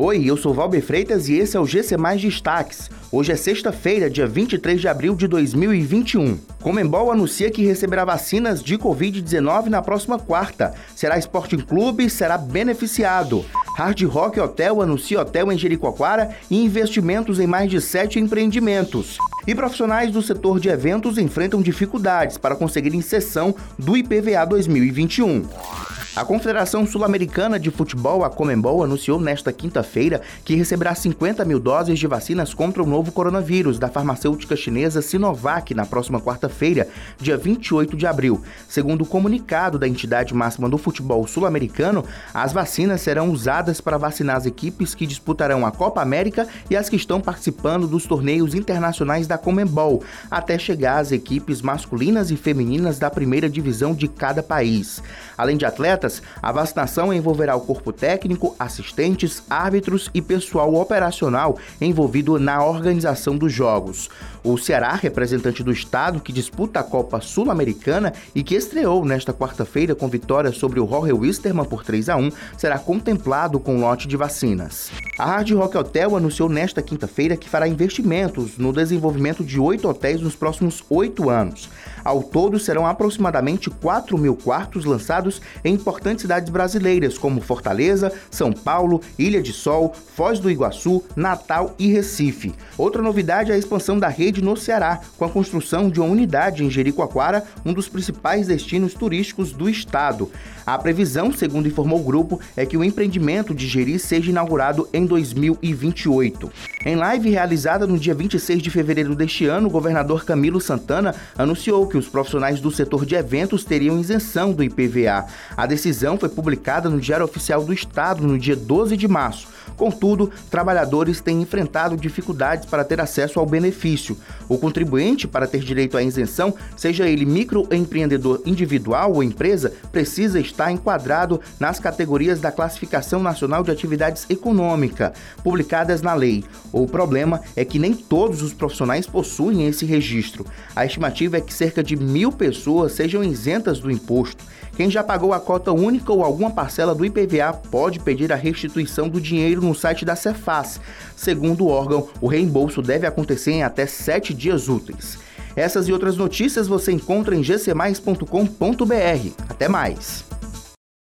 Oi, eu sou Valber Freitas e esse é o GC Mais Destaques. Hoje é sexta-feira, dia 23 de abril de 2021. Comembol anuncia que receberá vacinas de Covid-19 na próxima quarta. Será Sporting Clube, será beneficiado. Hard Rock Hotel anuncia hotel em Jericoacoara e investimentos em mais de sete empreendimentos. E profissionais do setor de eventos enfrentam dificuldades para conseguir inserção do IPVA 2021. A Confederação Sul-Americana de Futebol, a Comembol, anunciou nesta quinta-feira que receberá 50 mil doses de vacinas contra o novo coronavírus da farmacêutica chinesa Sinovac na próxima quarta-feira, dia 28 de abril. Segundo o comunicado da entidade máxima do futebol sul-americano, as vacinas serão usadas para vacinar as equipes que disputarão a Copa América e as que estão participando dos torneios internacionais da Comembol, até chegar às equipes masculinas e femininas da primeira divisão de cada país. Além de atletas, atletas, a vacinação envolverá o corpo técnico, assistentes, árbitros e pessoal operacional envolvido na organização dos jogos. O Ceará, representante do estado que disputa a Copa Sul-Americana e que estreou nesta quarta-feira com vitória sobre o Jorge Wisterman por 3 a 1, será contemplado com lote de vacinas. A Hard Rock Hotel anunciou nesta quinta-feira que fará investimentos no desenvolvimento de oito hotéis nos próximos oito anos. Ao todo, serão aproximadamente 4 mil quartos lançados em importantes cidades brasileiras, como Fortaleza, São Paulo, Ilha de Sol, Foz do Iguaçu, Natal e Recife. Outra novidade é a expansão da rede no Ceará, com a construção de uma unidade em Jericoacoara, um dos principais destinos turísticos do estado. A previsão, segundo informou o grupo, é que o empreendimento de Jeri seja inaugurado em 2028. Em live realizada no dia 26 de fevereiro deste ano, o governador Camilo Santana anunciou que os profissionais do setor de eventos teriam isenção do IPVA. A decisão foi publicada no Diário Oficial do Estado no dia 12 de março. Contudo, trabalhadores têm enfrentado dificuldades para ter acesso ao benefício. O contribuinte, para ter direito à isenção, seja ele microempreendedor individual ou empresa, precisa estar enquadrado nas categorias da Classificação Nacional de Atividades Econômica, publicadas na lei. O problema é que nem todos os profissionais possuem esse registro. A estimativa é que cerca de mil pessoas sejam isentas do imposto. Quem já pagou a cota única ou alguma parcela do IPVA pode pedir a restituição do dinheiro no site da Cefaz. Segundo o órgão, o reembolso deve acontecer em até sete dias úteis. Essas e outras notícias você encontra em gcmais.com.br. Até mais!